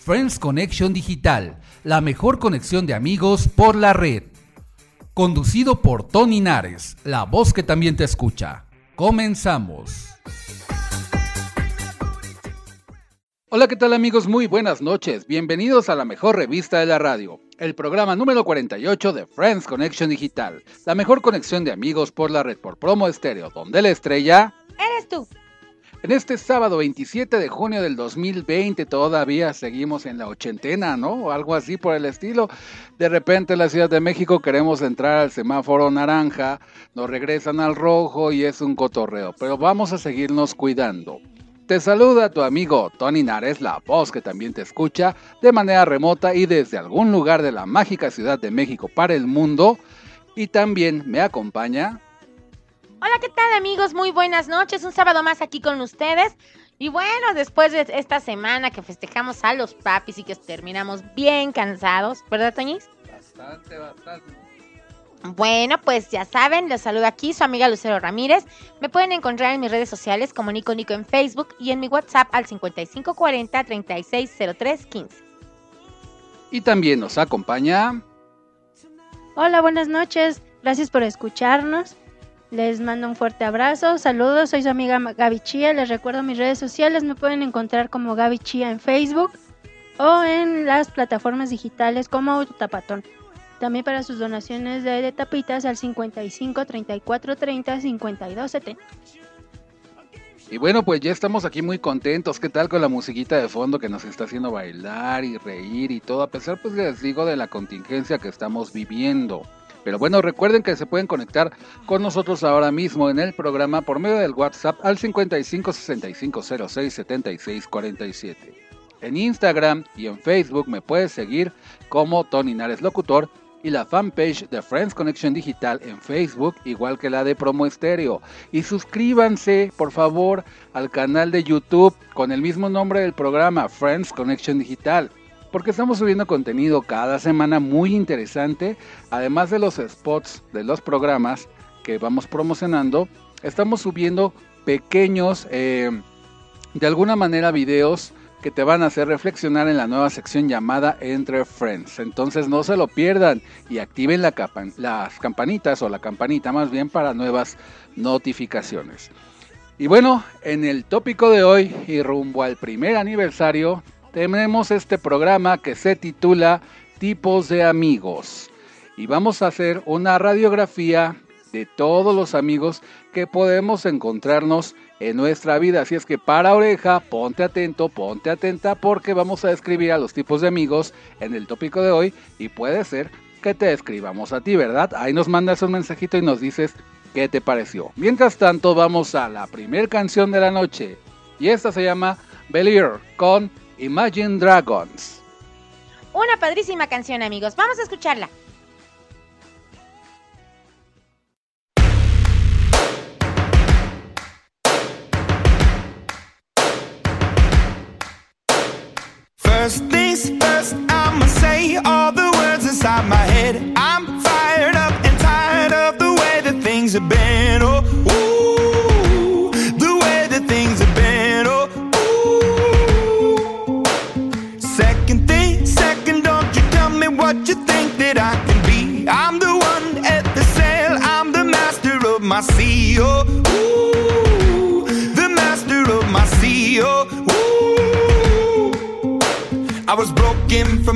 Friends Connection Digital, la mejor conexión de amigos por la red. Conducido por Tony Nares, la voz que también te escucha. Comenzamos. Hola, ¿qué tal amigos? Muy buenas noches. Bienvenidos a la mejor revista de la radio, el programa número 48 de Friends Connection Digital, la mejor conexión de amigos por la red por promo estéreo, donde la estrella... Eres tú. En este sábado 27 de junio del 2020 todavía seguimos en la ochentena, ¿no? O algo así por el estilo. De repente en la Ciudad de México queremos entrar al semáforo naranja, nos regresan al rojo y es un cotorreo, pero vamos a seguirnos cuidando. Te saluda tu amigo Tony Nares, la voz que también te escucha de manera remota y desde algún lugar de la mágica Ciudad de México para el mundo. Y también me acompaña Hola, ¿qué tal amigos? Muy buenas noches. Un sábado más aquí con ustedes. Y bueno, después de esta semana que festejamos a los papis y que terminamos bien cansados, ¿verdad, Toñis? Bastante, bastante. Bueno, pues ya saben, les saludo aquí su amiga Lucero Ramírez. Me pueden encontrar en mis redes sociales como Nico Nico en Facebook y en mi WhatsApp al 5540 360315. Y también nos acompaña. Hola, buenas noches. Gracias por escucharnos. Les mando un fuerte abrazo, saludos, soy su amiga Gaby Chía, les recuerdo mis redes sociales, me pueden encontrar como Gaby Chía en Facebook o en las plataformas digitales como Autotapatón. También para sus donaciones de, tapitas al 55 34 30 52 70. Y bueno, pues ya estamos aquí muy contentos. ¿Qué tal con la musiquita de fondo que nos está haciendo bailar y reír y todo? A pesar, pues les digo, de la contingencia que estamos viviendo. Pero bueno, recuerden que se pueden conectar con nosotros ahora mismo en el programa por medio del WhatsApp al 55 65 06 76 47. En Instagram y en Facebook me puedes seguir como Tony Nares Locutor y la fanpage de Friends Connection Digital en Facebook, igual que la de Promo Estéreo. Y suscríbanse, por favor, al canal de YouTube con el mismo nombre del programa, Friends Connection Digital porque estamos subiendo contenido cada semana muy interesante, además de los spots de los programas que vamos promocionando, estamos subiendo pequeños, eh, de alguna manera, videos que te van a hacer reflexionar en la nueva sección llamada Entre Friends. Entonces no se lo pierdan y activen la las campanitas o la campanita más bien para nuevas notificaciones. Y bueno, en el tópico de hoy y rumbo al primer aniversario, tenemos este programa que se titula Tipos de Amigos. Y vamos a hacer una radiografía de todos los amigos que podemos encontrarnos en nuestra vida. Así es que para oreja, ponte atento, ponte atenta porque vamos a describir a los tipos de amigos en el tópico de hoy y puede ser que te escribamos a ti, ¿verdad? Ahí nos mandas un mensajito y nos dices qué te pareció. Mientras tanto, vamos a la primera canción de la noche y esta se llama Believer con Imagine Dragons. Una padrísima canción, amigos. Vamos a escucharla. First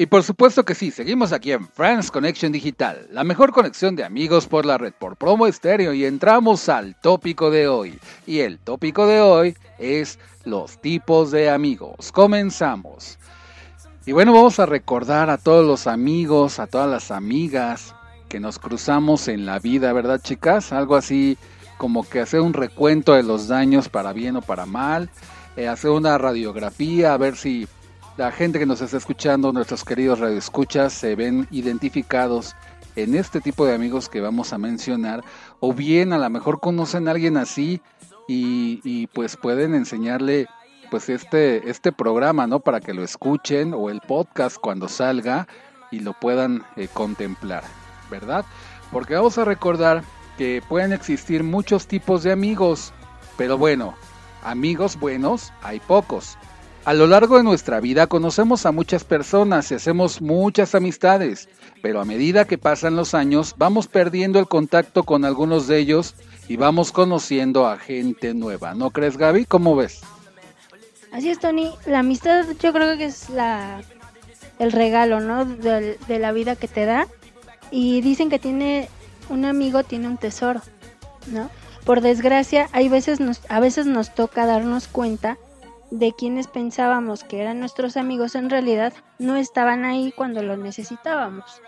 Y por supuesto que sí, seguimos aquí en Friends Connection Digital, la mejor conexión de amigos por la red por promo estéreo y entramos al tópico de hoy. Y el tópico de hoy es los tipos de amigos. Comenzamos. Y bueno, vamos a recordar a todos los amigos, a todas las amigas que nos cruzamos en la vida, ¿verdad chicas? Algo así como que hacer un recuento de los daños para bien o para mal, eh, hacer una radiografía, a ver si la gente que nos está escuchando, nuestros queridos radioescuchas, se ven identificados en este tipo de amigos que vamos a mencionar, o bien a lo mejor conocen a alguien así y, pues pueden enseñarle pues este, este programa, ¿no? Para que lo escuchen o el podcast cuando salga y lo puedan eh, contemplar, ¿verdad? Porque vamos a recordar que pueden existir muchos tipos de amigos, pero bueno, amigos buenos hay pocos. A lo largo de nuestra vida conocemos a muchas personas y hacemos muchas amistades, pero a medida que pasan los años vamos perdiendo el contacto con algunos de ellos y vamos conociendo a gente nueva. ¿No crees, Gaby? ¿Cómo ves? Así es, Tony. La amistad yo creo que es la el regalo, ¿no? De, de la vida que te da. Y dicen que tiene un amigo tiene un tesoro, ¿no? Por desgracia, hay veces a veces nos toca darnos cuenta de quienes pensábamos que eran nuestros amigos en realidad no estaban ahí cuando los necesitábamos.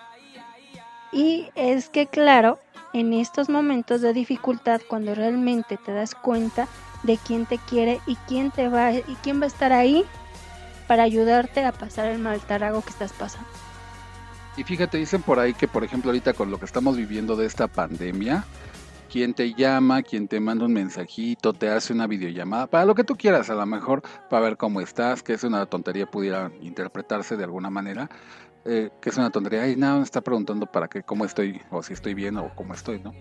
Y es que claro, en estos momentos de dificultad, cuando realmente te das cuenta de quién te quiere y quién te va y quién va a estar ahí para ayudarte a pasar el mal trago que estás pasando. Y fíjate, dicen por ahí que, por ejemplo, ahorita con lo que estamos viviendo de esta pandemia, quien te llama, quien te manda un mensajito, te hace una videollamada, para lo que tú quieras, a lo mejor para ver cómo estás, que es una tontería, pudiera interpretarse de alguna manera, eh, que es una tontería, ay, no, me está preguntando para qué, cómo estoy, o si estoy bien, o cómo estoy, ¿no?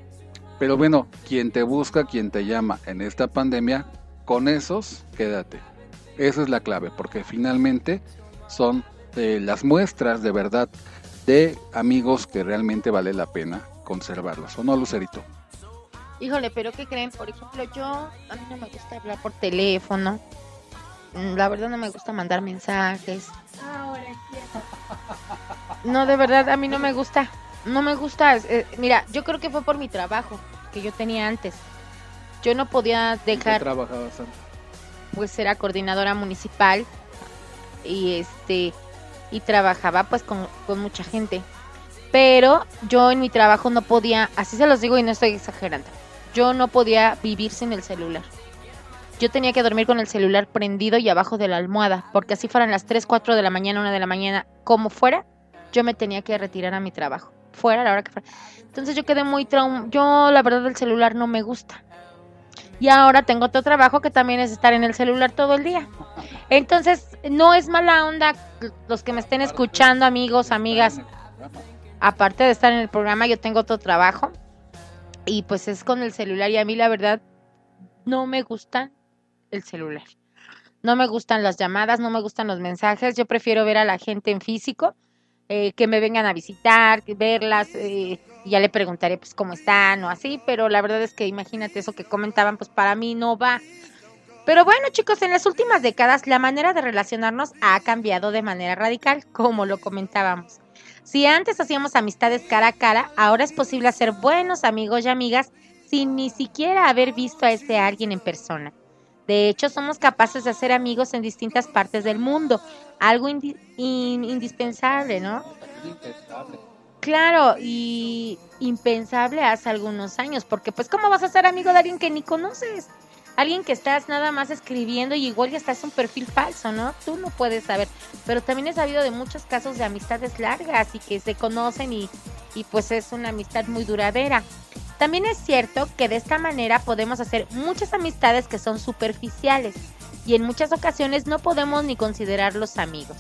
Pero bueno, quien te busca, quien te llama en esta pandemia, con esos, quédate. Esa es la clave, porque finalmente son eh, las muestras de verdad de amigos que realmente vale la pena conservarlos, ¿o no, Lucerito? Híjole, pero ¿qué creen? Por ejemplo, yo, a mí no me gusta hablar por teléfono. Mm, La verdad no me gusta mandar mensajes. No, de verdad, a mí no me gusta. No me gusta. eh, mira, yo creo que fue por mi trabajo que yo tenía antes. Yo no podía ¿En qué dejar, trabajabas antes? pues era coordinadora municipal y este y trabajaba pues con, con mucha gente. Pero yo en mi trabajo no podía, así se los digo y no estoy exagerando, yo no podía vivir sin el celular. Yo tenía que dormir con el celular prendido y abajo de la almohada, porque así fueran las 3, 4 de la mañana, 1 de la mañana, como fuera, yo me tenía que retirar a mi trabajo. Fuera, a la hora que fuera. Entonces yo quedé muy traum... Yo, la verdad, el celular no me gusta. Y ahora tengo otro trabajo que también es estar en el celular todo el día. Entonces, no es mala onda los que me estén escuchando, amigos, amigas. Aparte de estar en el programa, yo tengo otro trabajo. Y pues es con el celular. Y a mí, la verdad, no me gusta el celular. No me gustan las llamadas, no me gustan los mensajes. Yo prefiero ver a la gente en físico, eh, que me vengan a visitar, verlas. Eh, ya le preguntaré pues cómo están o así, pero la verdad es que imagínate eso que comentaban, pues para mí no va. Pero bueno, chicos, en las últimas décadas la manera de relacionarnos ha cambiado de manera radical, como lo comentábamos. Si antes hacíamos amistades cara a cara, ahora es posible hacer buenos amigos y amigas sin ni siquiera haber visto a ese alguien en persona. De hecho, somos capaces de hacer amigos en distintas partes del mundo, algo indispensable, ¿no? Claro, y impensable hace algunos años, porque pues ¿cómo vas a ser amigo de alguien que ni conoces? Alguien que estás nada más escribiendo y igual ya estás un perfil falso, ¿no? Tú no puedes saber. Pero también he sabido de muchos casos de amistades largas y que se conocen y, y pues es una amistad muy duradera. También es cierto que de esta manera podemos hacer muchas amistades que son superficiales y en muchas ocasiones no podemos ni considerarlos amigos.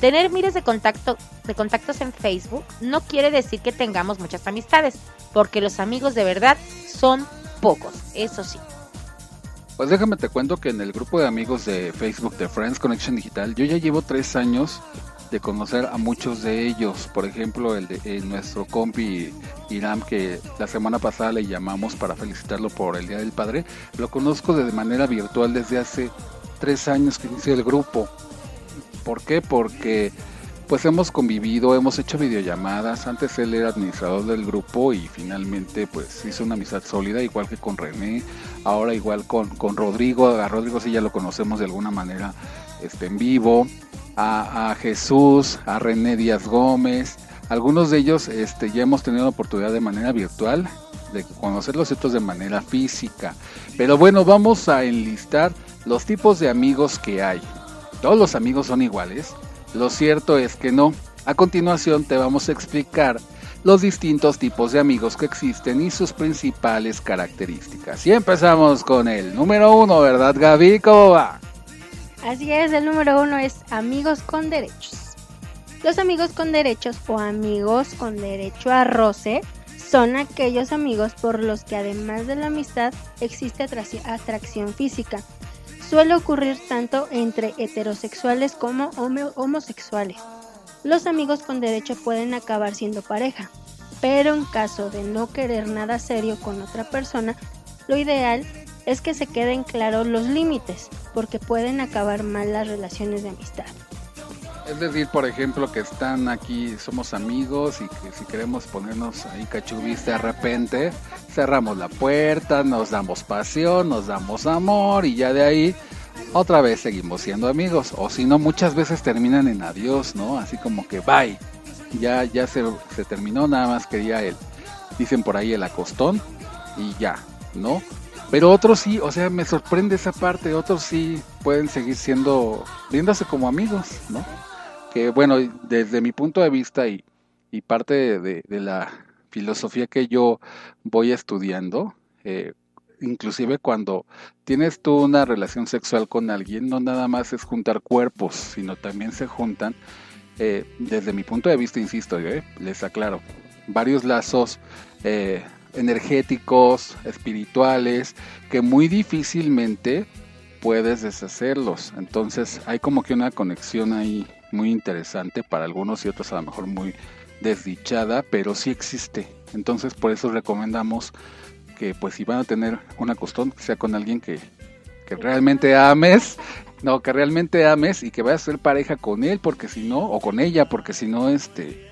Tener miles de, contacto, de contactos en Facebook no quiere decir que tengamos muchas amistades, porque los amigos de verdad son pocos, eso sí. Pues déjame te cuento que en el grupo de amigos de Facebook de Friends Connection Digital, yo ya llevo tres años de conocer a muchos de ellos. Por ejemplo, el de nuestro compi Iram, que la semana pasada le llamamos para felicitarlo por el Día del Padre, lo conozco de manera virtual desde hace tres años que inició el grupo. ¿Por qué? Porque pues hemos convivido, hemos hecho videollamadas. Antes él era administrador del grupo y finalmente pues hizo una amistad sólida, igual que con René, ahora igual con, con Rodrigo. A Rodrigo sí ya lo conocemos de alguna manera este, en vivo. A, a Jesús, a René Díaz Gómez. Algunos de ellos este, ya hemos tenido la oportunidad de manera virtual de conocerlos, otros de manera física. Pero bueno, vamos a enlistar los tipos de amigos que hay todos los amigos son iguales? Lo cierto es que no. A continuación te vamos a explicar los distintos tipos de amigos que existen y sus principales características. Y empezamos con el número uno, ¿verdad Gaby? ¿Cómo va? Así es, el número uno es amigos con derechos. Los amigos con derechos o amigos con derecho a roce son aquellos amigos por los que además de la amistad existe atracción física suele ocurrir tanto entre heterosexuales como homosexuales. Los amigos con derecho pueden acabar siendo pareja, pero en caso de no querer nada serio con otra persona, lo ideal es que se queden claros los límites, porque pueden acabar mal las relaciones de amistad. Es decir, por ejemplo, que están aquí, somos amigos y que si queremos ponernos ahí cachubis de repente, cerramos la puerta, nos damos pasión, nos damos amor y ya de ahí otra vez seguimos siendo amigos. O si no, muchas veces terminan en adiós, ¿no? Así como que bye. Ya, ya se, se terminó, nada más quería él. Dicen por ahí el acostón y ya, ¿no? Pero otros sí, o sea, me sorprende esa parte. Otros sí pueden seguir siendo, viéndose como amigos, ¿no? que bueno, desde mi punto de vista y, y parte de, la filosofía que yo voy estudiando, eh, inclusive cuando tienes tú una relación sexual con alguien, no nada más es juntar cuerpos, sino también se juntan, eh, desde mi punto de vista, insisto, eh, les aclaro, varios lazos energéticos, espirituales, que muy difícilmente puedes deshacerlos. Entonces hay como que una conexión ahí muy interesante para algunos y otros a lo mejor muy desdichada, pero sí existe. Entonces por eso recomendamos que pues si van a tener una costón, sea con alguien que, que realmente ames, no, que realmente ames y que vayas a ser pareja con él, porque si no, o con ella, porque si no, este,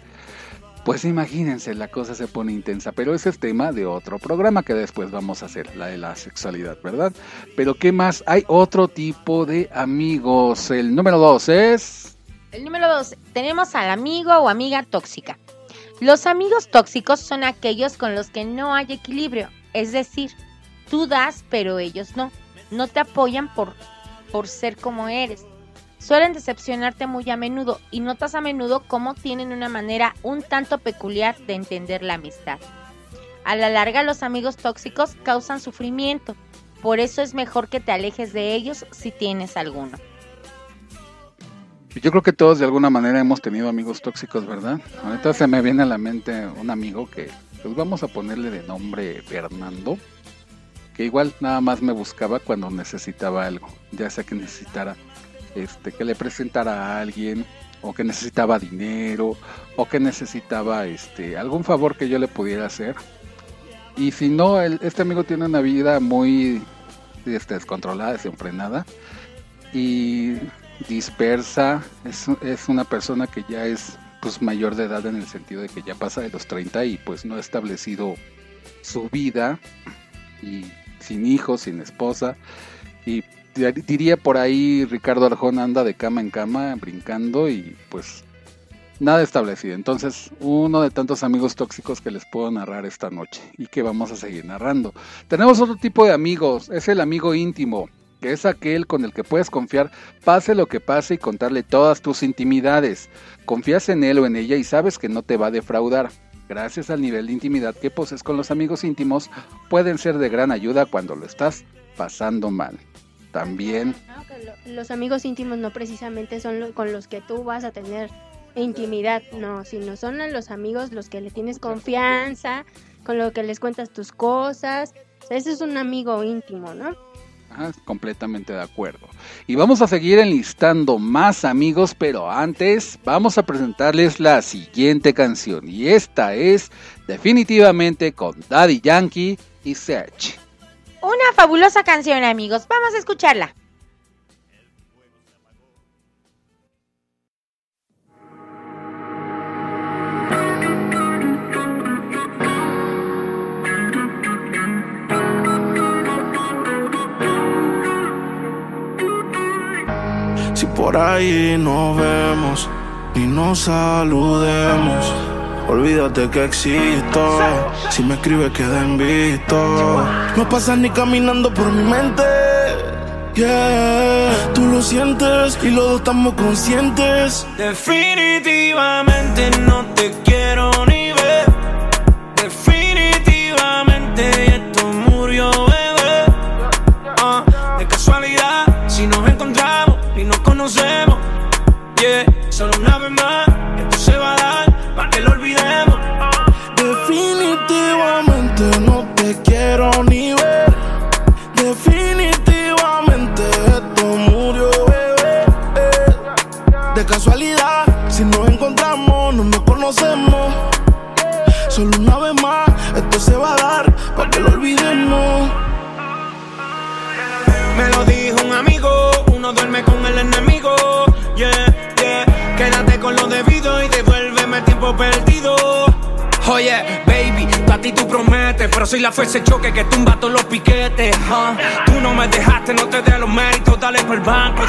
pues imagínense, la cosa se pone intensa, pero ese es tema de otro programa que después vamos a hacer, la de la sexualidad, ¿verdad? Pero ¿qué más? Hay otro tipo de amigos. El número dos es... El número dos, tenemos al amigo o amiga tóxica. Los amigos tóxicos son aquellos con los que no hay equilibrio, es decir, tú das pero ellos no, no te apoyan por, por ser como eres. Suelen decepcionarte muy a menudo y notas a menudo cómo tienen una manera un tanto peculiar de entender la amistad. A la larga los amigos tóxicos causan sufrimiento, por eso es mejor que te alejes de ellos si tienes alguno. Yo creo que todos de alguna manera hemos tenido amigos tóxicos, ¿verdad? Ahorita se me viene a la mente un amigo que, pues vamos a ponerle de nombre Fernando, que igual nada más me buscaba cuando necesitaba algo, ya sea que necesitara este, que le presentara a alguien, o que necesitaba dinero, o que necesitaba este, algún favor que yo le pudiera hacer. Y si no, este amigo tiene una vida muy este, descontrolada, desenfrenada. Y dispersa, es, una persona que ya es pues mayor de edad en el sentido de que ya pasa de los 30 y pues no ha establecido su vida y sin hijos, sin esposa y diría por ahí Ricardo Arjón anda de cama en cama brincando y pues nada establecido. Entonces, uno de tantos amigos tóxicos que les puedo narrar esta noche y que vamos a seguir narrando. Tenemos otro tipo de amigos, es el amigo íntimo que es aquel con el que puedes confiar pase lo que pase y contarle todas tus intimidades. Confías en él o en ella y sabes que no te va a defraudar. Gracias al nivel de intimidad que poses con los amigos íntimos, pueden ser de gran ayuda cuando lo estás pasando mal. También... Los amigos íntimos no precisamente son con los que tú vas a tener intimidad, no, sino son los amigos los que le tienes confianza, con lo que les cuentas tus cosas. ese es un amigo íntimo, ¿no? Completamente de acuerdo. Y vamos a seguir enlistando más amigos, pero antes vamos a presentarles la siguiente canción. Y esta es definitivamente con Daddy Yankee y Search. Una fabulosa canción amigos, vamos a escucharla. Por ahí nos vemos y nos saludemos. Olvídate que existo. Si me escribes, queda en visto. No pasas ni caminando por mi mente. Yeah, tú lo sientes y los dos estamos conscientes. Definitivamente no te quiero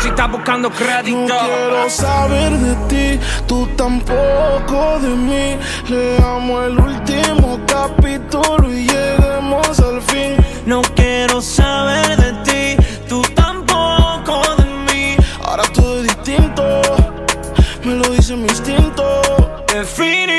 si estás buscando crédito. No quiero saber de ti, tú tampoco de mí. Leamos el último capítulo y lleguemos al fin. No quiero saber de ti, tú me lo dice mi instinto. Definitivamente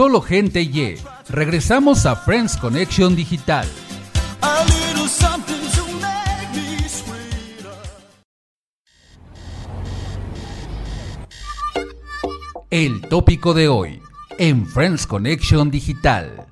solo gente Y. Regresamos a Friends Connection Digital. El tópico de hoy en Friends Connection Digital.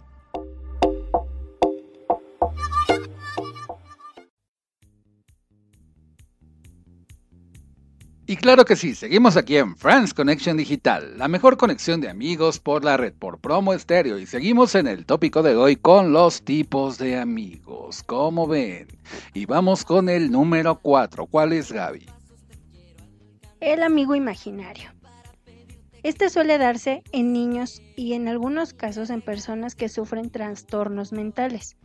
Y claro que sí, seguimos aquí en Friends Connection Digital, la mejor conexión de amigos por la red, por promo estéreo. Y seguimos en el tópico de hoy con los tipos de amigos, como ven. Y vamos con el número 4. ¿Cuál es Gaby? El amigo imaginario. Este suele darse en niños y en algunos casos en personas que sufren trastornos mentales.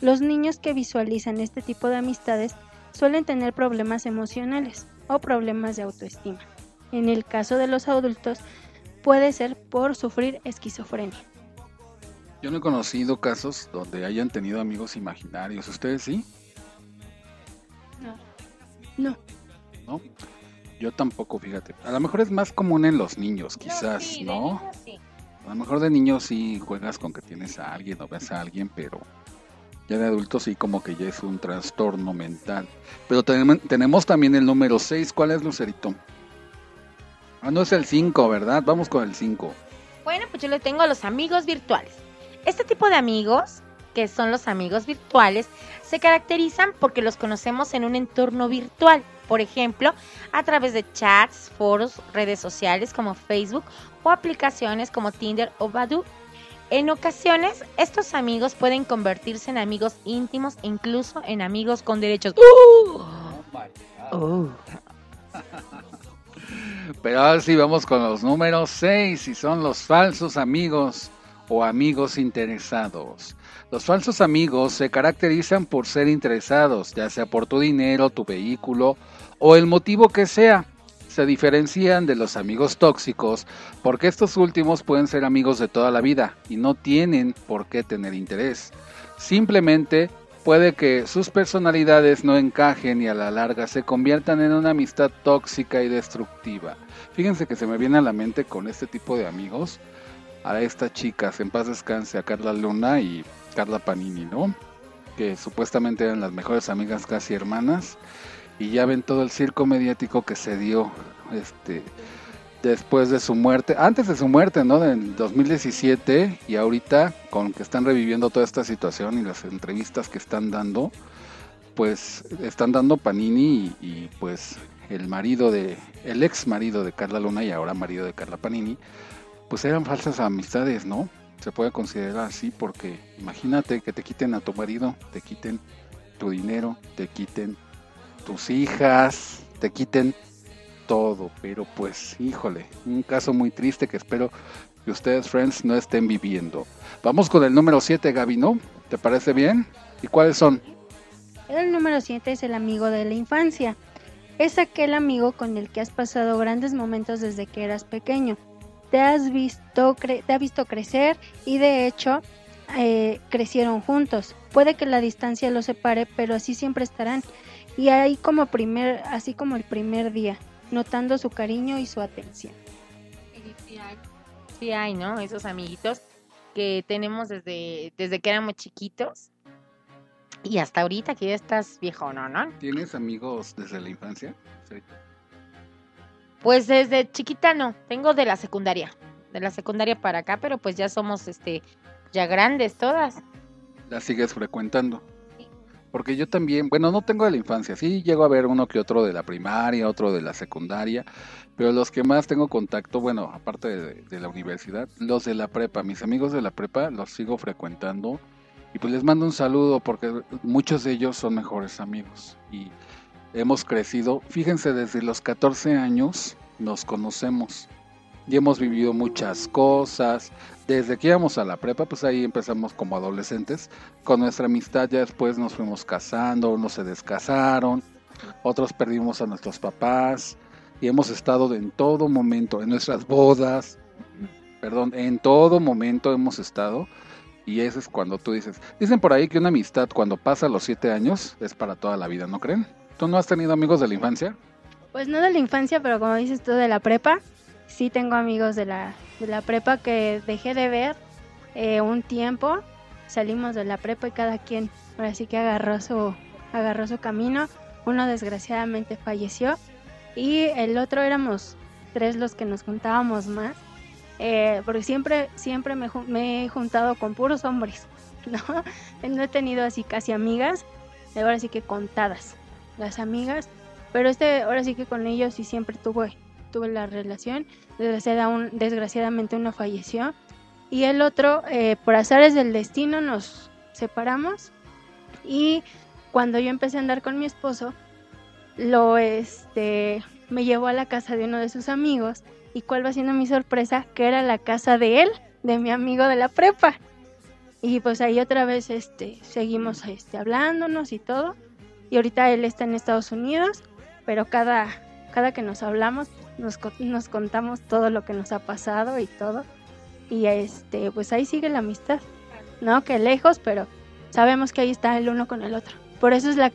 Los niños que visualizan este tipo de amistades suelen tener problemas emocionales o problemas de autoestima. En el caso de los adultos, puede ser por sufrir esquizofrenia. Yo no he conocido casos donde hayan tenido amigos imaginarios. ¿Ustedes sí? No, ¿No? Yo tampoco, fíjate. A lo mejor es más común en los niños, quizás, ¿no? A lo mejor de niños sí juegas con que tienes a alguien o ves a alguien, pero ya de adultos sí como que ya es un trastorno mental. Pero tenem- tenemos también el número 6. ¿Cuál es, Lucerito? Ah, no es el 5, ¿verdad? Vamos con el 5. Bueno, pues yo le tengo a los amigos virtuales. Este tipo de amigos, que son los amigos virtuales, se caracterizan porque los conocemos en un entorno virtual. Por ejemplo, a través de chats, foros, redes sociales como Facebook o aplicaciones como Tinder o Badoo. En ocasiones, estos amigos pueden convertirse en amigos íntimos e incluso en amigos con derechos. ¡Uh! Pero ahora sí vamos con los números 6 y son los falsos amigos o amigos interesados. Los falsos amigos se caracterizan por ser interesados, ya sea por tu dinero, tu vehículo o el motivo que sea. Se diferencian de los amigos tóxicos porque estos últimos pueden ser amigos de toda la vida y no tienen por qué tener interés. Simplemente puede que sus personalidades no encajen y a la larga se conviertan en una amistad tóxica y destructiva. Fíjense que se me viene a la mente con este tipo de amigos a estas chicas, en paz descanse, a Carla Luna y Carla Panini, ¿no? Que supuestamente eran las mejores amigas casi hermanas y ya ven todo el circo mediático que se dio este después de su muerte, antes de su muerte, ¿no? En 2017 y ahorita con que están reviviendo toda esta situación y las entrevistas que están dando, pues están dando Panini y, y, pues el marido de, el ex marido de Carla Luna y ahora marido de Carla Panini, pues eran falsas amistades, ¿no? Se puede considerar así porque imagínate que te quiten a tu marido, te quiten tu dinero, te quiten tus hijas, te quiten todo, pero pues híjole, un caso muy triste que espero que ustedes, friends, no estén viviendo. Vamos con el número 7, Gaby, ¿no? ¿Te parece bien? ¿Y cuáles son? El número 7 es el amigo de la infancia. Es aquel amigo con el que has pasado grandes momentos desde que eras pequeño. Te has visto, te ha visto crecer y de hecho eh, crecieron juntos. Puede que la distancia los separe, pero así siempre estarán. Y ahí como primer, así como el primer día, notando su cariño y su atención. Sí hay, sí hay, ¿no? Esos amiguitos que tenemos desde, desde que éramos chiquitos y hasta ahorita que ya estás viejo, ¿no? ¿no? ¿Tienes amigos desde la infancia? Sí. Pues desde chiquita no, tengo de la secundaria, de la secundaria para acá, pero pues ya somos este ya grandes todas. ¿La sigues frecuentando? Porque yo también, bueno, no tengo de la infancia, sí llego a ver uno que otro de la primaria, otro de la secundaria, pero los que más tengo contacto, bueno, aparte de, de la universidad, los de la prepa, mis amigos de la prepa los sigo frecuentando y pues les mando un saludo porque muchos de ellos son mejores amigos y hemos crecido, fíjense, desde los 14 años nos conocemos. y hemos vivido muchas cosas. Desde que íbamos a la prepa, pues ahí empezamos como adolescentes. Con nuestra amistad ya después nos fuimos casando, unos se descasaron, otros perdimos a nuestros papás y hemos estado en todo momento, en nuestras bodas, perdón, en todo momento hemos estado. Y ese es cuando tú dices, dicen por ahí que una amistad cuando pasa los siete años es para toda la vida, ¿no creen? ¿Tú no has tenido amigos de la infancia? Pues no de la infancia, pero como dices tú de la prepa, sí tengo amigos de la, de la prepa que dejé de ver eh, un tiempo. Salimos de la prepa y cada quien ahora sí que agarró su, agarró su camino. Uno desgraciadamente falleció y el otro éramos tres los que nos juntábamos más. Eh, porque siempre, siempre me, he juntado con puros hombres, ¿no? No he tenido así casi amigas, ahora sí que contadas las amigas, pero este, ahora sí que con ellos sí siempre tuve, tuve la relación. Desgraciada- un- desgraciadamente uno falleció y el otro, eh, por azares del destino, nos separamos y cuando yo empecé a andar con mi esposo, lo este me llevó a la casa de uno de sus amigos y cuál va siendo mi sorpresa que era la casa de él, de mi amigo de la prepa. Y pues ahí otra vez este seguimos este hablándonos y todo. Y ahorita él está en Estados Unidos, pero cada cada que nos hablamos nos, nos contamos todo lo que nos ha pasado y todo. Y este pues ahí sigue la amistad. No, que lejos, pero sabemos que ahí está el uno con el otro. Por eso es la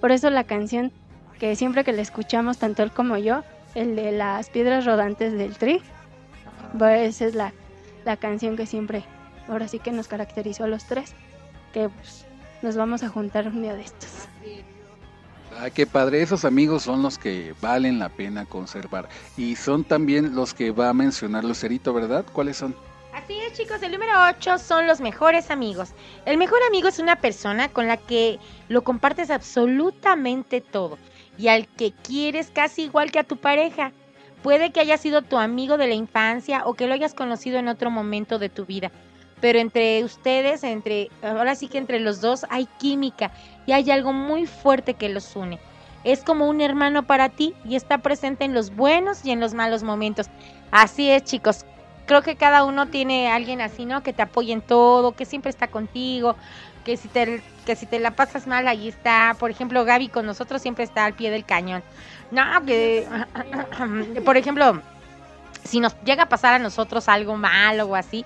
por eso la canción que siempre que la escuchamos, tanto él como yo, el de las piedras rodantes del tri, pues esa es la, la canción que siempre, ahora sí que nos caracterizó a los tres, que pues, nos vamos a juntar un día de estos. Ay, qué padre, esos amigos son los que valen la pena conservar. Y son también los que va a mencionar Lucerito, ¿verdad? ¿Cuáles son? Así es, chicos, el número 8 son los mejores amigos. El mejor amigo es una persona con la que lo compartes absolutamente todo y al que quieres casi igual que a tu pareja. Puede que haya sido tu amigo de la infancia o que lo hayas conocido en otro momento de tu vida. Pero entre ustedes, entre ahora sí que entre los dos hay química y hay algo muy fuerte que los une. Es como un hermano para ti y está presente en los buenos y en los malos momentos. Así es, chicos creo que cada uno tiene alguien así, ¿no? Que te apoye en todo, que siempre está contigo, que si te que si te la pasas mal ahí está. Por ejemplo, Gaby con nosotros siempre está al pie del cañón. No, que por ejemplo, si nos llega a pasar a nosotros algo malo o así,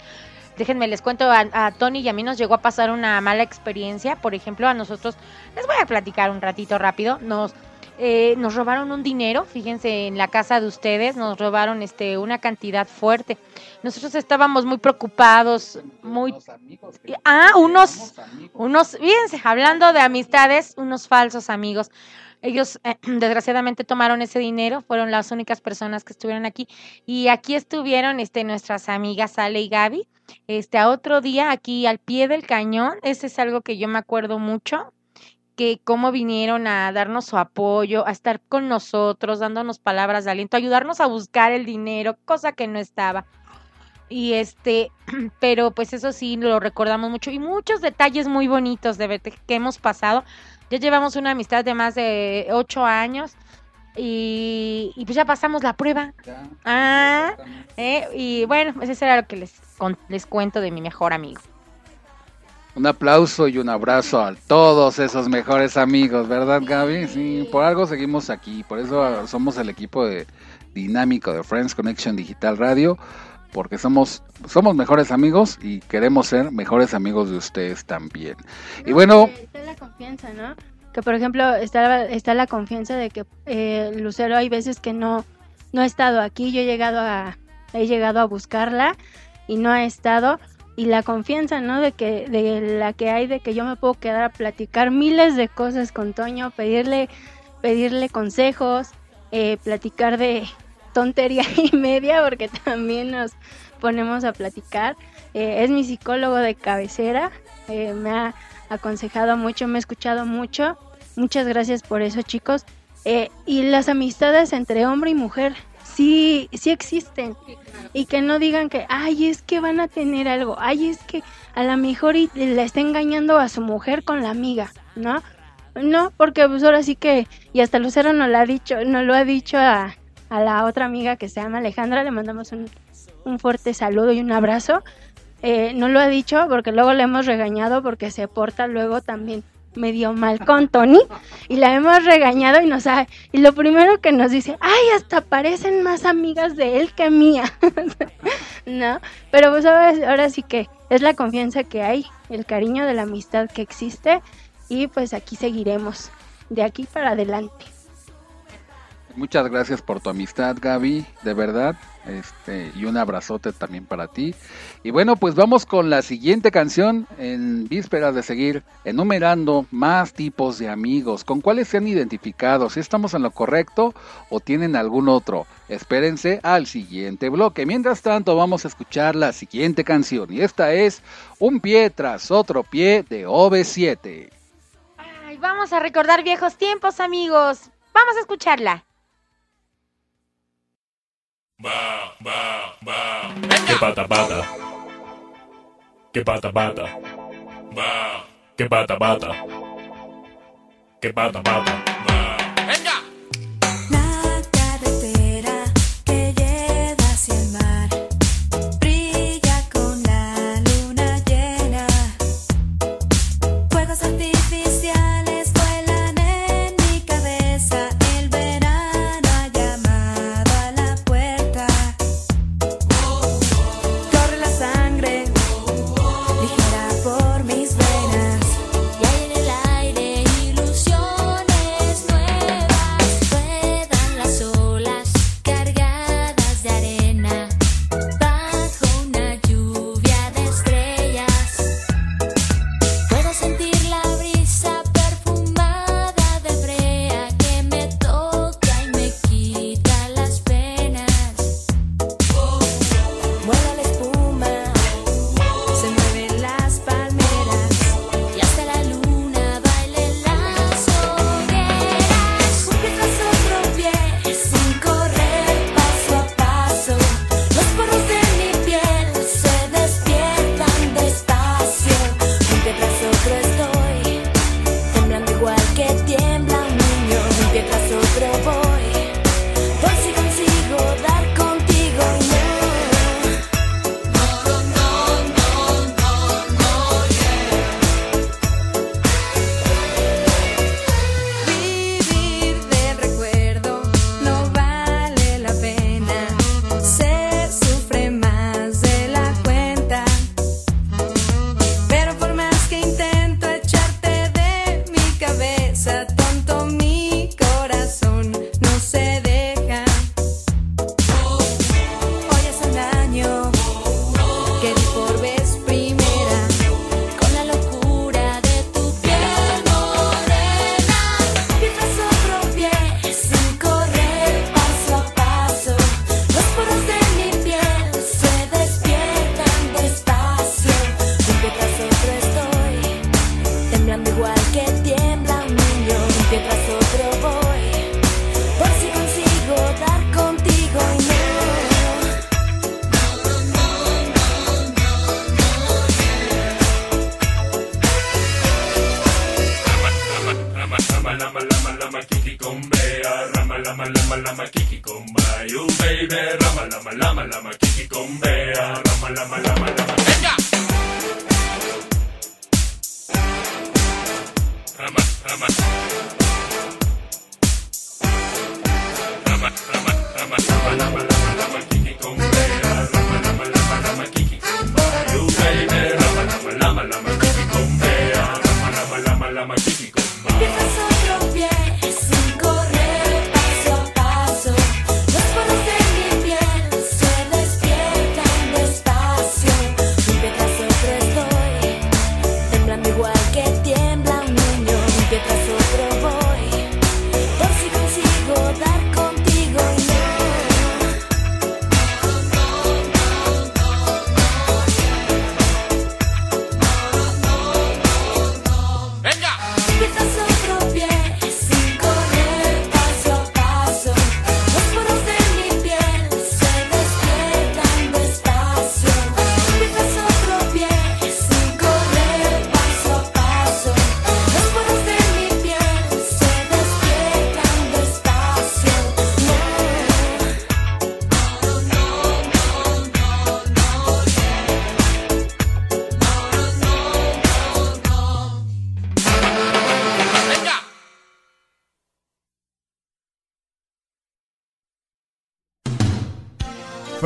déjenme les cuento a, a Tony y a mí nos llegó a pasar una mala experiencia. Por ejemplo, a nosotros les voy a platicar un ratito rápido. Nos eh, nos robaron un dinero, fíjense, en la casa de ustedes, nos robaron este una cantidad fuerte. Nosotros estábamos muy preocupados, muy... Ah, unos, unos, fíjense, hablando de amistades, unos falsos amigos. Ellos eh, desgraciadamente tomaron ese dinero, fueron las únicas personas que estuvieron aquí y aquí estuvieron este nuestras amigas Ale y Gaby. Este a otro día aquí al pie del cañón, ese es algo que yo me acuerdo mucho que cómo vinieron a darnos su apoyo, a estar con nosotros, dándonos palabras de aliento, ayudarnos a buscar el dinero, cosa que no estaba. Y este, pero pues eso sí lo recordamos mucho y muchos detalles muy bonitos de verte que hemos pasado. Ya llevamos una amistad de más de ocho años y, y pues ya pasamos la prueba. Ah, eh, y bueno, pues eso era lo que les, con- les cuento de mi mejor amigo. Un aplauso y un abrazo a todos esos mejores amigos, ¿verdad, Gaby? Sí, por algo seguimos aquí, por eso somos el equipo de dinámico de Friends Connection Digital Radio, porque somos somos mejores amigos y queremos ser mejores amigos de ustedes también. Y bueno, Está la confianza, ¿no? Que por ejemplo está, está la confianza de que eh, Lucero hay veces que no, no ha estado aquí, yo he llegado a, he llegado a buscarla y no ha estado y la confianza, ¿no? De que de la que hay de que yo me puedo quedar a platicar miles de cosas con Toño, pedirle pedirle consejos, eh, platicar de tontería y media porque también nos ponemos a platicar. Eh, es mi psicólogo de cabecera, eh, me ha aconsejado mucho, me ha escuchado mucho. Muchas gracias por eso, chicos. Eh, y las amistades entre hombre y mujer sí, sí existen. Y que no digan que, ay, es que van a tener algo, ay, es que a lo mejor y le está engañando a su mujer con la amiga, ¿no? No, porque pues ahora sí que, y hasta Lucero nos lo ha dicho, nos lo ha dicho a, a la otra amiga que se llama Alejandra, le mandamos un, un fuerte saludo y un abrazo. Eh, no lo ha dicho porque luego le hemos regañado porque se porta luego también medio mal con Tony y la hemos regañado y nos ha, y lo primero que nos dice, ay, hasta parecen más amigas de él que mía, ¿no? Pero pues ahora, ahora sí que es la confianza que hay, el cariño de la amistad que existe y pues aquí seguiremos de aquí para adelante. Muchas gracias por tu amistad, Gaby, de verdad. Este, y un abrazote también para ti. Y bueno, pues vamos con la siguiente canción en vísperas de seguir enumerando más tipos de amigos. ¿Con cuáles se han identificado? ¿Si estamos en lo correcto o tienen algún otro? Espérense al siguiente bloque. Mientras tanto, vamos a escuchar la siguiente canción. Y esta es Un pie tras otro pie de OV7. Ay, vamos a recordar viejos tiempos, amigos. Vamos a escucharla. Ba, ba, ba. Que pata pata. Que pata pata. Ba. Que pata pata. Que pata pata.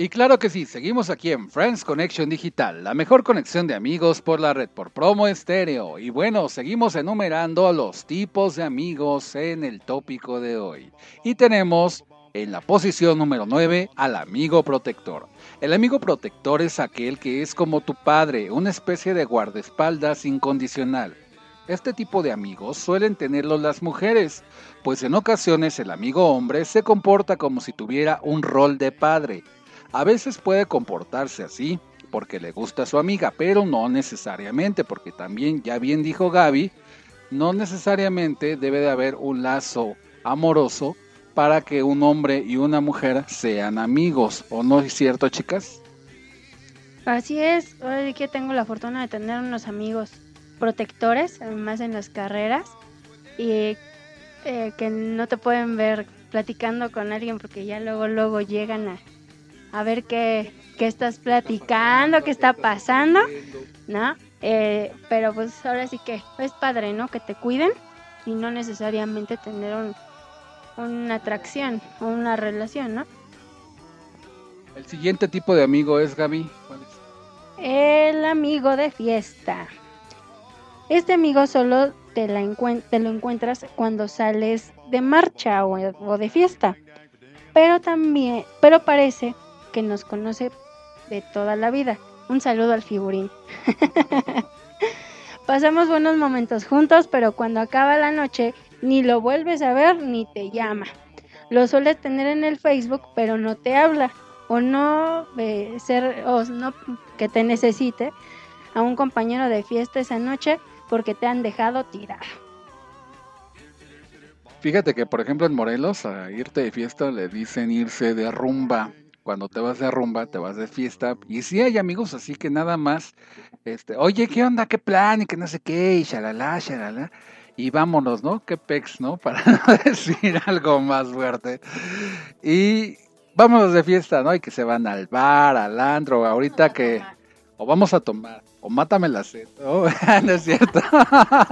Y claro que sí, seguimos aquí en Friends Connection Digital, la mejor conexión de amigos por la red por promo estéreo. Y bueno, seguimos enumerando los tipos de amigos en el tópico de hoy. Y tenemos en la posición número 9 al amigo protector. El amigo protector es aquel que es como tu padre, una especie de guardaespaldas incondicional. Este tipo de amigos suelen tenerlos las mujeres, pues en ocasiones el amigo hombre se comporta como si tuviera un rol de padre. A veces puede comportarse así porque le gusta a su amiga, pero no necesariamente, porque también, ya bien dijo Gaby, no necesariamente debe de haber un lazo amoroso para que un hombre y una mujer sean amigos, ¿o no es cierto, chicas? Así es, hoy que tengo la fortuna de tener unos amigos protectores, además en las carreras, y eh, que no te pueden ver platicando con alguien porque ya luego, luego llegan a, a ver qué, qué estás platicando, qué está pasando, ¿no? Eh, pero pues ahora sí que es padre, ¿no? Que te cuiden y no necesariamente tener un, una atracción o una relación, ¿no? El siguiente tipo de amigo es Gaby. ¿Cuál es? El amigo de fiesta. Este amigo solo te, la te lo encuentras cuando sales de marcha o, o de fiesta. Pero también, pero parece que nos conoce de toda la vida. Un saludo al figurín. Pasamos buenos momentos juntos, pero cuando acaba la noche ni lo vuelves a ver ni te llama. Lo sueles tener en el Facebook, pero no te habla o no ser o no que te necesite a un compañero de fiesta esa noche porque te han dejado tirado. Fíjate que, por ejemplo, en Morelos, a irte de fiesta le dicen irse de rumba. Cuando te vas de rumba, te vas de fiesta. Y sí hay amigos así que nada más, este, oye, ¿qué onda? ¿Qué plan? Y que no sé qué, y shalala, shalala. Y vámonos, ¿no? Qué pex, ¿no? Para no decir algo más fuerte. Y vámonos de fiesta, ¿no? Y que se van al bar, al andro, ahorita que... O vamos a tomar, o mátame la sed, ¿no? no es cierto.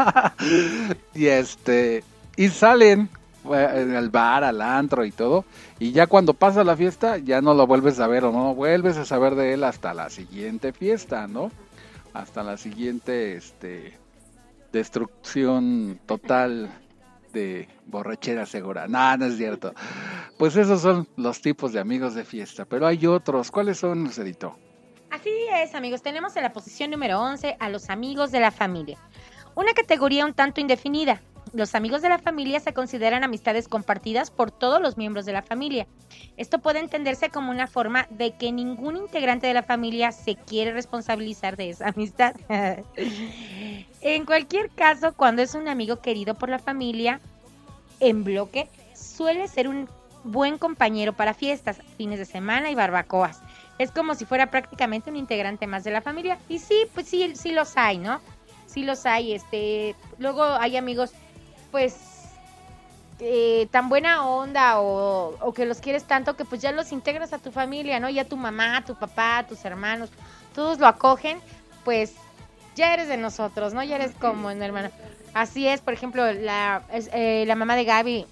y este... Y salen al bar, al antro y todo. Y ya cuando pasa la fiesta, ya no lo vuelves a ver o no vuelves a saber de él hasta la siguiente fiesta, ¿no? Hasta la siguiente, este, destrucción total de borrachera segura. No, no es cierto. Pues esos son los tipos de amigos de fiesta. Pero hay otros. ¿Cuáles son, Lucerito? Así es, amigos. Tenemos en la posición número 11 a los amigos de la familia. Una categoría un tanto indefinida. Los amigos de la familia se consideran amistades compartidas por todos los miembros de la familia. Esto puede entenderse como una forma de que ningún integrante de la familia se quiere responsabilizar de esa amistad. en cualquier caso, cuando es un amigo querido por la familia en bloque, suele ser un buen compañero para fiestas, fines de semana y barbacoas. Es como si fuera prácticamente un integrante más de la familia. Y sí, pues sí, sí los hay, ¿no? Sí los hay. Este, luego hay amigos, pues, eh, tan buena onda o, o que los quieres tanto que pues ya los integras a tu familia, ¿no? Ya tu mamá, tu papá, tus hermanos, todos lo acogen, pues ya eres de nosotros, ¿no? Ya eres como un hermano. Así es, por ejemplo, la, eh, la mamá de Gaby,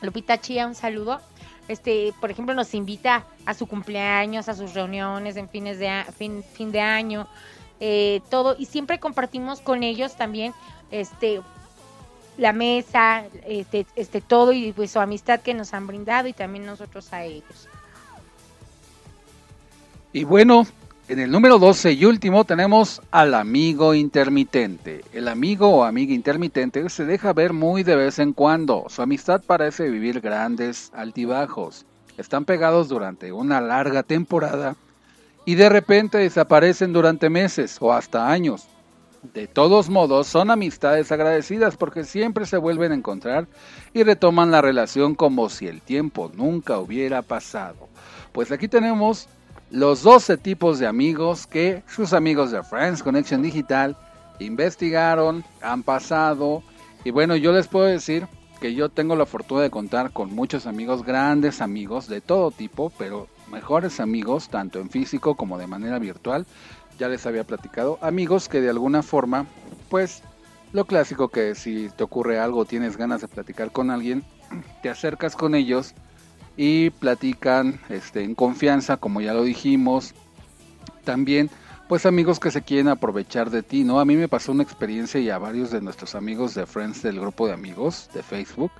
Lupita Chía, un saludo. Este, por ejemplo, nos invita a su cumpleaños, a sus reuniones en fines de fin, fin de año, eh, todo y siempre compartimos con ellos también, este, la mesa, este, este, todo y pues su amistad que nos han brindado y también nosotros a ellos. Y bueno, en el número 12 y último tenemos al amigo intermitente. El amigo o amiga intermitente se deja ver muy de vez en cuando. Su amistad parece vivir grandes altibajos. Están pegados durante una larga temporada y de repente desaparecen durante meses o hasta años. De todos modos, son amistades agradecidas porque siempre se vuelven a encontrar y retoman la relación como si el tiempo nunca hubiera pasado. Pues aquí tenemos los 12 tipos de amigos que sus amigos de Friends Connection Digital investigaron, han pasado. Y bueno, yo les puedo decir que yo tengo la fortuna de contar con muchos amigos, grandes amigos de todo tipo, pero mejores amigos, tanto en físico como de manera virtual. Ya les había platicado, amigos que de alguna forma, pues lo clásico que si te ocurre algo, tienes ganas de platicar con alguien, te acercas con ellos y platican este, en confianza, como ya lo dijimos. También, pues amigos que se quieren aprovechar de ti, ¿no? A mí me pasó una experiencia y a varios de nuestros amigos de Friends del grupo de amigos de Facebook,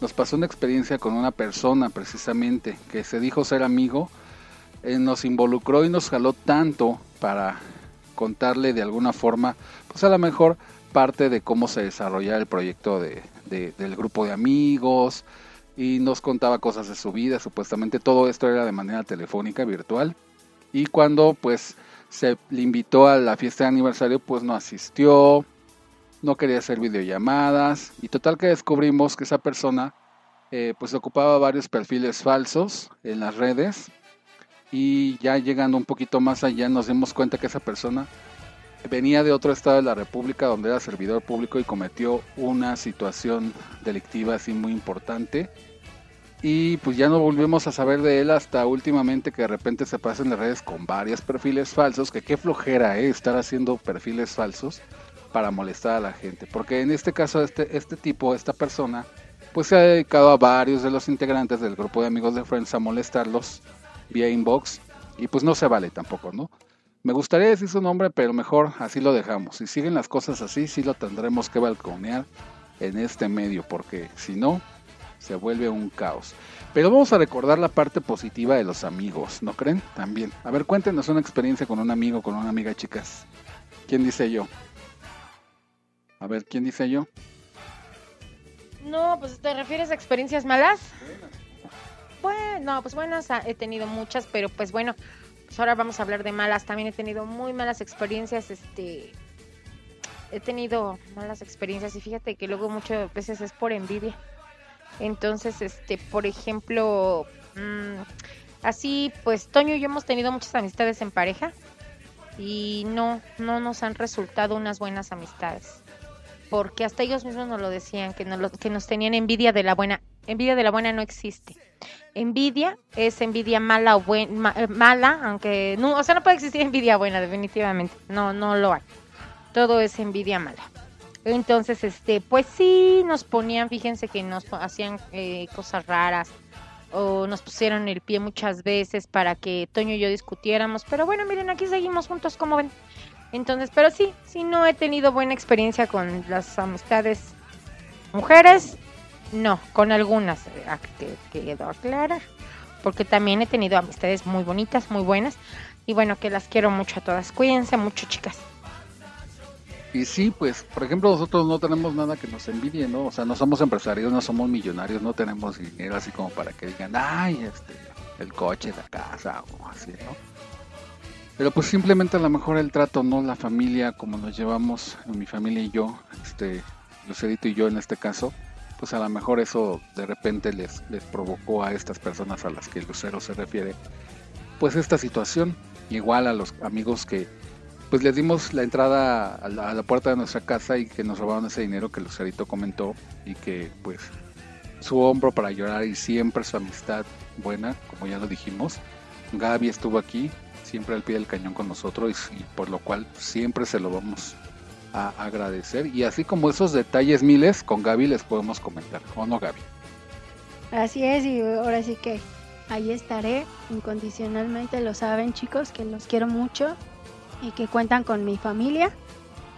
nos pasó una experiencia con una persona precisamente que se dijo ser amigo, eh, nos involucró y nos jaló tanto para contarle de alguna forma, pues a lo mejor parte de cómo se desarrolla el proyecto de- del grupo de amigos y nos contaba cosas de su vida, supuestamente. Todo esto era de manera telefónica, virtual. Y cuando pues se le invitó a la fiesta de aniversario, pues no asistió, no quería hacer videollamadas. Y total que descubrimos que esa persona eh, pues ocupaba varios perfiles falsos en las redes y ya llegando un poquito más allá nos dimos cuenta que esa persona venía de otro estado de la República donde era servidor público y cometió una situación delictiva así muy importante. Y pues ya no volvimos a saber de él hasta últimamente que de repente se pasa en las redes con varios perfiles falsos, que qué flojera eh, estar haciendo perfiles falsos para molestar a la gente, porque en este caso este, este tipo, esta persona, pues se ha dedicado a varios de los integrantes del grupo de amigos de Friends a molestarlos vía inbox y pues no se vale tampoco, ¿no? Me gustaría decir su nombre, pero mejor así lo dejamos. Si siguen las cosas así, sí lo tendremos que balconear en este medio, porque si no, se vuelve un caos. Pero vamos a recordar la parte positiva de los amigos, ¿no creen? También. A ver, cuéntenos una experiencia con un amigo, con una amiga, chicas. ¿Quién dice yo? A ver, ¿quién dice yo? No, pues te refieres a experiencias malas. Bueno, no, pues buenas he tenido muchas, pero pues bueno, pues ahora vamos a hablar de malas. También he tenido muy malas experiencias, este, he tenido malas experiencias y fíjate que luego muchas veces es por envidia. Entonces, este, por ejemplo, mm, así, pues Toño y yo hemos tenido muchas amistades en pareja y no, no nos han resultado unas buenas amistades porque hasta ellos mismos nos lo decían, que nos, lo- que nos tenían envidia de la buena. Envidia de la buena no existe. Envidia es envidia mala o buen, ma- eh, mala, aunque no, o sea, no puede existir envidia buena, definitivamente. No, no lo hay. Todo es envidia mala. Entonces, este, pues sí, nos ponían, fíjense que nos hacían eh, cosas raras o nos pusieron el pie muchas veces para que Toño y yo discutiéramos. Pero bueno, miren, aquí seguimos juntos, como ven. Entonces, pero sí, sí no he tenido buena experiencia con las amistades mujeres. No, con algunas, eh, a- que quedó aclarar. Porque también he tenido amistades muy bonitas, muy buenas. Y bueno, que las quiero mucho a todas. Cuídense mucho, chicas. Y sí, pues, por ejemplo, nosotros no tenemos nada que nos envidie, ¿no? O sea, no somos empresarios, no somos millonarios, no tenemos dinero así como para que digan, ay, este, el coche, la casa o así, ¿no? Pero pues simplemente a lo mejor el trato, ¿no? La familia, como nos llevamos, mi familia y yo, este, Lucerito y yo en este caso, pues a lo mejor eso de repente les, les provocó a estas personas a las que Lucero se refiere, pues esta situación, igual a los amigos que pues les dimos la entrada a la, puerta de nuestra casa y que nos robaron ese dinero que Lucerito comentó y que pues su hombro para llorar y siempre su amistad buena, como ya lo dijimos. Gaby estuvo aquí, siempre al pie del cañón con nosotros y, y por lo cual siempre se lo vamos a agradecer. Y así como esos detalles miles, con Gaby les podemos comentar, ¿o no Gaby? Así es, y ahora sí que ahí estaré incondicionalmente, lo saben chicos, que los quiero mucho y que cuentan con mi familia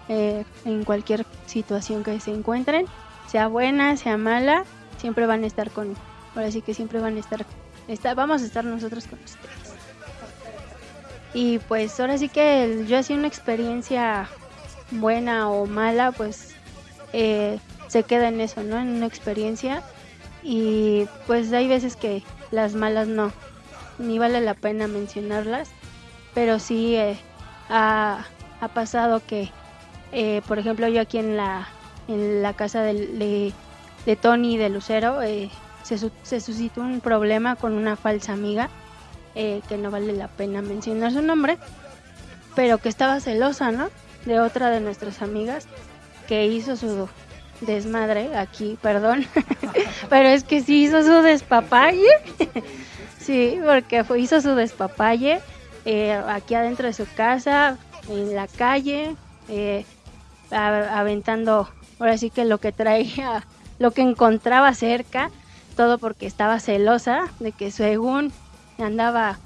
eh, en cualquier situación que se encuentren, sea buena, sea mala, siempre van a estar con, ahora sí que siempre van a estar, está- vamos a estar nosotros con ustedes. Y pues ahora sí que yo hacía una experiencia buena o mala, pues eh, se queda en eso, ¿no? En una experiencia y pues hay veces que las malas no, ni vale la pena mencionarlas, pero sí eh, ha, pasado que, eh, por ejemplo, yo aquí en la, en la casa del- de, de Tony de Lucero eh, se, se suscitó un problema con una falsa amiga, que no vale la pena mencionar su nombre, pero que estaba celosa, ¿no? De otra de nuestras amigas que hizo su desmadre aquí, perdón, pero es que sí hizo su despapalle, sí, porque hizo su despapalle eh, aquí adentro de su casa, en la calle, eh, aventando, ahora sí que lo que traía, lo que encontraba cerca, todo porque estaba celosa de que según andaba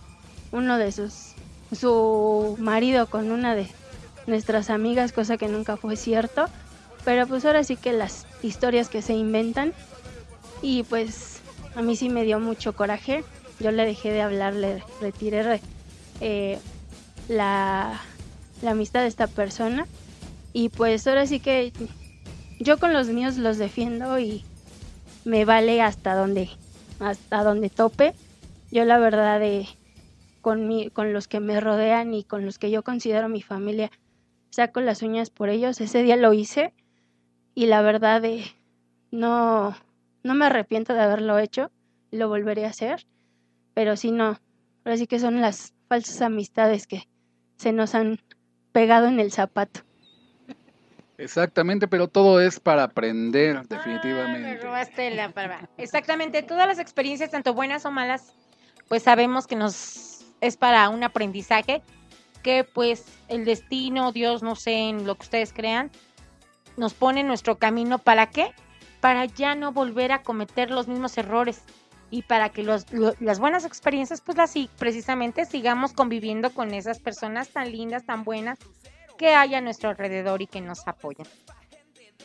uno de sus, su marido con una de nuestras amigas, cosa que nunca fue cierto. Pero pues ahora sí que las historias que se inventan. Y pues a mí sí me dio mucho coraje. Yo le dejé de hablar, le retiré re- eh, la, la amistad de esta persona. Y pues ahora sí que yo con los míos los defiendo y me vale hasta donde, hasta donde tope. Yo la verdad de con, mi, con los que me rodean y con los que yo considero mi familia, saco las uñas por ellos. Ese día lo hice y la verdad de no, no me arrepiento de haberlo hecho, lo volveré a hacer, pero sí no, ahora sí que son las falsas amistades que se nos han pegado en el zapato. Exactamente, pero todo es para aprender, Ah, me definitivamente. robaste la palabra. Exactamente, todas las experiencias, tanto buenas o malas, pues sabemos que nos es para un aprendizaje que pues el destino, Dios, no sé, en lo que ustedes crean, nos pone en nuestro camino. ¿Para qué? Para ya no volver a cometer los mismos errores y para que los, lo- las buenas experiencias, pues las precisamente sigamos conviviendo con esas personas tan lindas, tan buenas que hay a nuestro alrededor y que nos apoyan.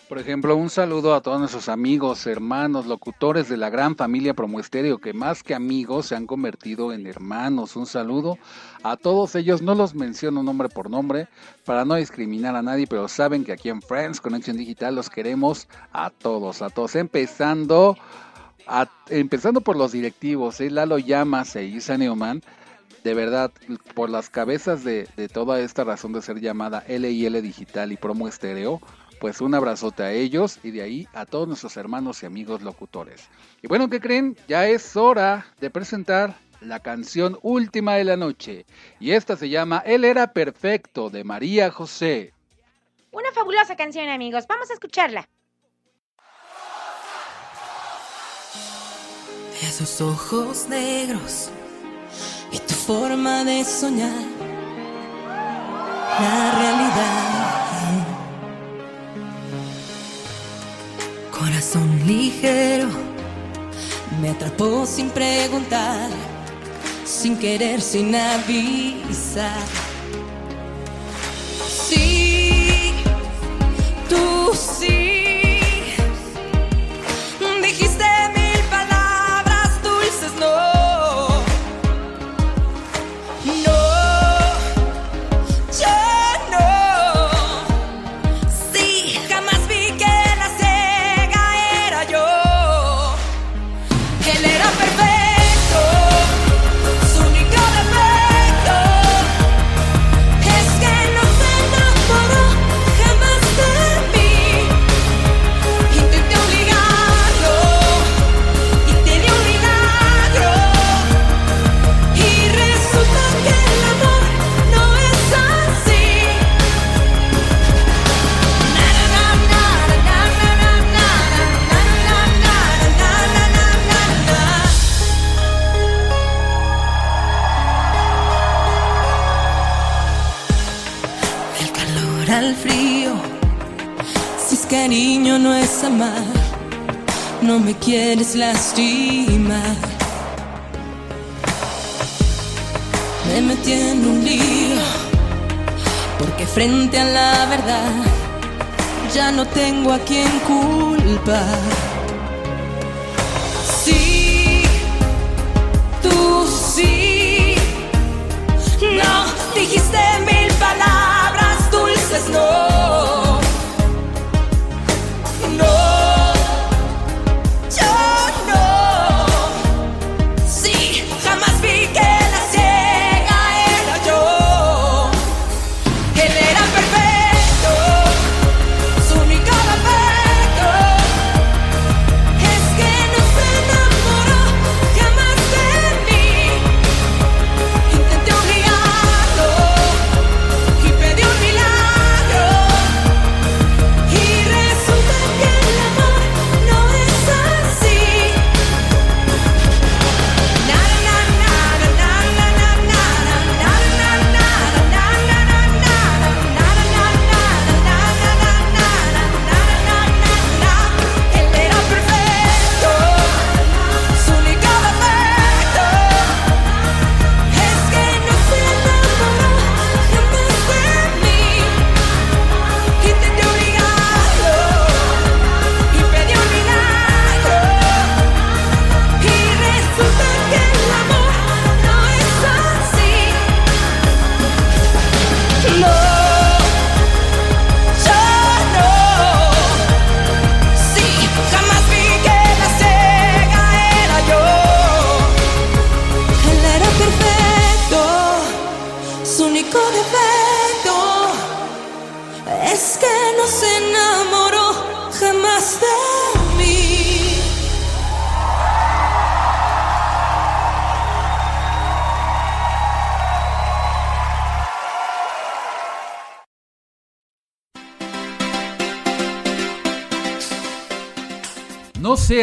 Por ejemplo, un saludo a todos nuestros amigos, hermanos, locutores de la gran familia Promoestéreo, que más que amigos se han convertido en hermanos. Un saludo a todos ellos, no los menciono nombre por nombre para no discriminar a nadie, pero saben que aquí en Friends Connection Digital los queremos a todos, a todos, empezando, a- empezando por los directivos, ¿eh? Lalo Llamas e Isa Neumann. De verdad, por las cabezas de, de toda esta razón de ser llamada LIL Digital y Promo Estéreo, pues un abrazote a ellos y de ahí a todos nuestros hermanos y amigos locutores. Y bueno, ¿qué creen? Ya es hora de presentar la canción última de la noche. Y esta se llama Él era perfecto de María José. Una fabulosa canción, amigos. Vamos a escucharla. Esos ojos negros y tu forma de soñar la realidad. Corazón ligero me atrapó sin preguntar, sin querer, sin avisar. Sí, tú sí. Calor al frío, si es cariño no es amar, no me quieres lastimar. Me metí en un lío, porque frente a la verdad ya no tengo a quien culpar.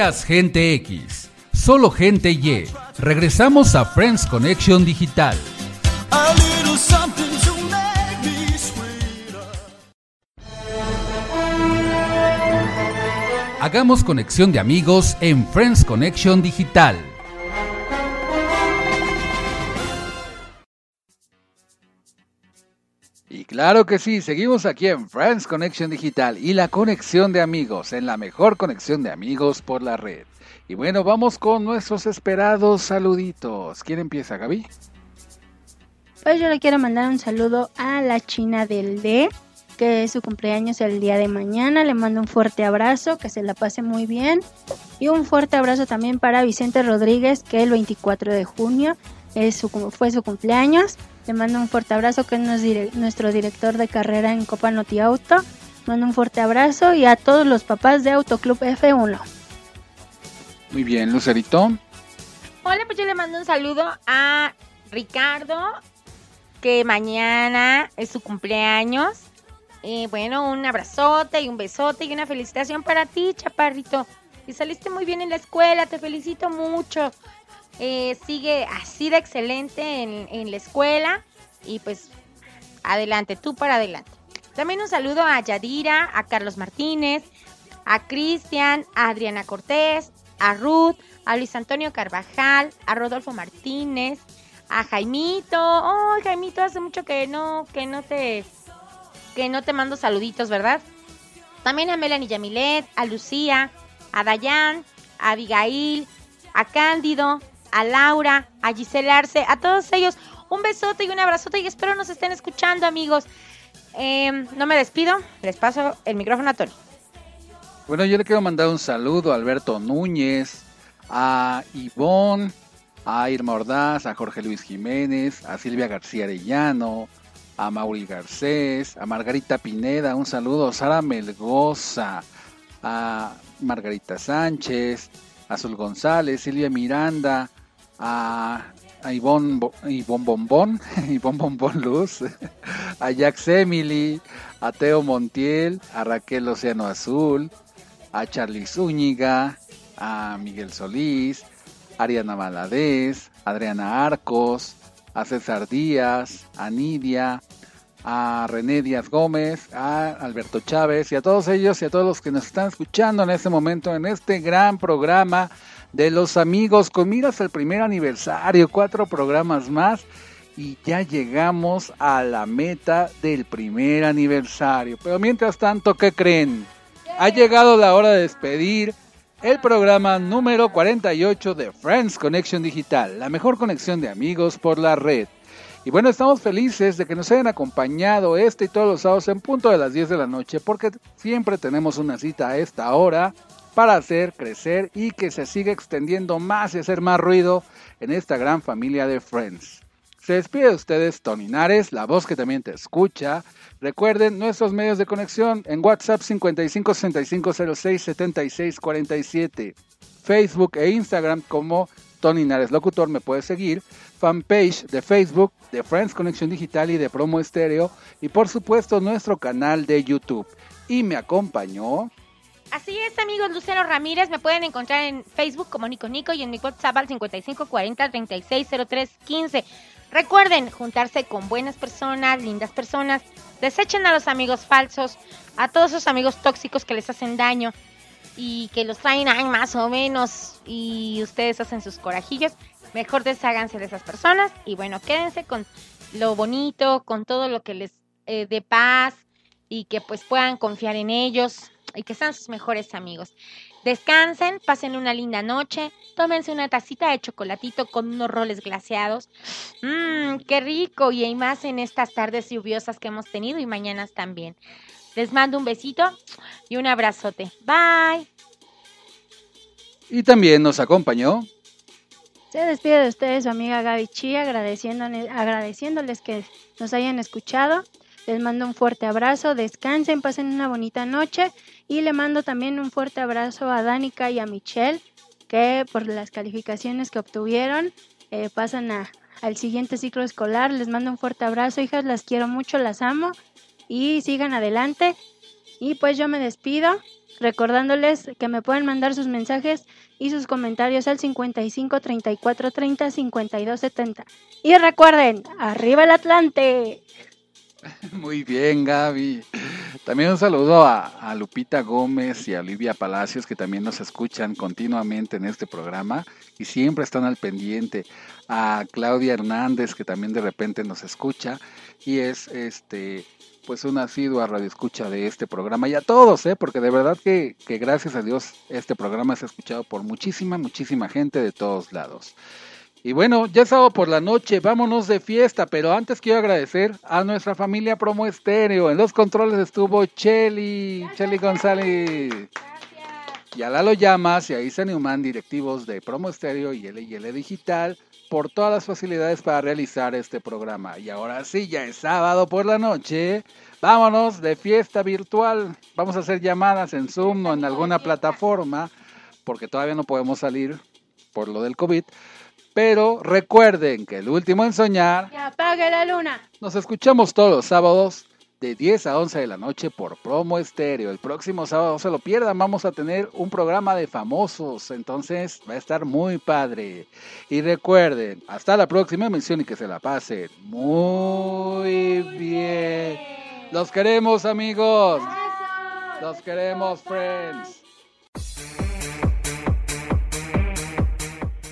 Seas gente X, solo gente Y. Regresamos a Friends Connection Digital. Hagamos conexión de amigos en Friends Connection Digital. Claro que sí, seguimos aquí en Friends Connection Digital y la conexión de amigos, en la mejor conexión de amigos por la red. Y bueno, vamos con nuestros esperados saluditos. ¿Quién empieza, Gaby? Pues yo le quiero mandar un saludo a la China del D, que es su cumpleaños el día de mañana. Le mando un fuerte abrazo, que se la pase muy bien. Y un fuerte abrazo también para Vicente Rodríguez, que el 24 de junio es su, fue su cumpleaños. Le mando un fuerte abrazo, que es nuestro director de carrera en Copa Noti Auto. Mando un fuerte abrazo y a todos los papás de Autoclub F1. Muy bien, Lucerito. Hola, pues yo le mando un saludo a Ricardo, que mañana es su cumpleaños. Eh, bueno, un abrazote y un besote y una felicitación para ti, chaparrito. Y saliste muy bien en la escuela, te felicito mucho. Eh, sigue así de excelente en, en la escuela y pues adelante, tú para adelante. También un saludo a Yadira, a Carlos Martínez, a Cristian, a Adriana Cortés, a Ruth, a Luis Antonio Carvajal, a Rodolfo Martínez, a Jaimito. Oh, Jaimito, hace mucho que no, que no te, que no te mando saluditos, ¿verdad? También a Melanie Yamilet, a Lucía, a Dayan, a Abigail, a Cándido, a Laura, a Giselle Arce, a todos ellos. Un besote y un abrazote y espero nos estén escuchando, amigos. Em, no me despido, les paso el micrófono a Tony. Bueno, yo le quiero mandar un saludo a Alberto Núñez, a Ivonne, a Irma Ordaz, a Jorge Luis Jiménez, a Silvia García Arellano, a Mauri Garcés, a Margarita Pineda, un saludo, Sara Melgoza, a Margarita Sánchez, a Sol González, Silvia Miranda, a, a Ivonne, Bo- Ivonne Bombón, Ivonne Bombón Luz, a Jax Emily, a Teo Montiel, a Raquel Océano Azul, a Charlie Zúñiga, a Miguel Solís, Ariana Valadez, Adriana Arcos, a César Díaz, a Nidia, a René Díaz Gómez, a Alberto Chávez y a todos ellos y a todos los que nos están escuchando en este momento en este gran programa de los amigos con miras al primer aniversario, cuatro programas más y ya llegamos a la meta del primer aniversario. Pero mientras tanto, ¿qué creen? Ha llegado la hora de despedir el programa número 48 de Friends Connection Digital, la mejor conexión de amigos por la red. Y bueno, estamos felices de que nos hayan acompañado este y todos los sábados en punto de las 10 de la noche, porque siempre tenemos una cita a esta hora para hacer crecer y que se siga extendiendo más y hacer más ruido en esta gran familia de Friends. Se despide de ustedes Tony Nares, la voz que también te escucha. Recuerden nuestros medios de conexión en WhatsApp 55 65 06 76 47, Facebook e Instagram como Tony Nares Locutor me puedes seguir, fanpage de Facebook de Friends Conexión Digital y de Promo Estéreo y por supuesto nuestro canal de YouTube. Y me acompañó Así es, amigos, Lucero Ramírez. Me pueden encontrar en Facebook como Nico Nico y en mi WhatsApp al 5540 360315. Recuerden juntarse con buenas personas, lindas personas. Desechen a los amigos falsos, a todos esos amigos tóxicos que les hacen daño y que los traen ahí más o menos y ustedes hacen sus corajillos. Mejor desháganse de esas personas y bueno, quédense con lo bonito, con todo lo que les eh, dé paz y que pues puedan confiar en ellos y que sean sus mejores amigos. Descansen, pasen una linda noche, tómense una tacita de chocolatito con unos roles glaseados. Mmm, qué rico y hay más en estas tardes lluviosas que hemos tenido y mañanas también. Les mando un besito y un abrazote. Bye. y también nos acompañó Se despide de ustedes su amiga Gaby Chía, agradeciéndole- agradeciéndoles que nos hayan escuchado. Les mando un fuerte abrazo, descansen, pasen una bonita noche y le mando también un fuerte abrazo a Danica y a Michelle que por las calificaciones que obtuvieron eh, pasan a- al siguiente ciclo escolar. Les mando un fuerte abrazo, hijas, las quiero mucho, las amo y sigan adelante. Y pues yo me despido recordándoles que me pueden mandar sus mensajes y sus comentarios al 55 34 30 52 70. Y recuerden, arriba el Atlante. Muy bien, Gaby. También un saludo a, Lupita Gómez y a Olivia Palacios que también nos escuchan continuamente en este programa y siempre están al pendiente. A Claudia Hernández que también de repente nos escucha y es este pues una asidua radio escucha de este programa y a todos, ¿eh? porque de verdad que, que gracias a Dios este programa es escuchado por muchísima, muchísima gente de todos lados. Y bueno, ya es sábado por la noche, vámonos de fiesta, pero antes quiero agradecer a nuestra familia Promo Estéreo. En los controles estuvo Cheli, Cheli González. Y a Lalo Llamas y a Isa Newman, directivos de Promo Estéreo y LL Digital, por todas las facilidades para realizar este programa. Y ahora sí, ya es sábado por la noche. Vámonos de fiesta virtual. Vamos a hacer llamadas en Zoom o en alguna plataforma, porque todavía no podemos salir por lo del COVID. Pero recuerden que el último en soñar, Que apague la luna. nos escuchamos todos los sábados de 10 a 11 de la noche por Promo Estéreo. El próximo sábado no se lo pierdan, vamos a tener un programa de famosos, entonces va a estar muy padre. Y recuerden, hasta la próxima emisión y que se la pasen muy bien. Los queremos amigos. Los queremos friends.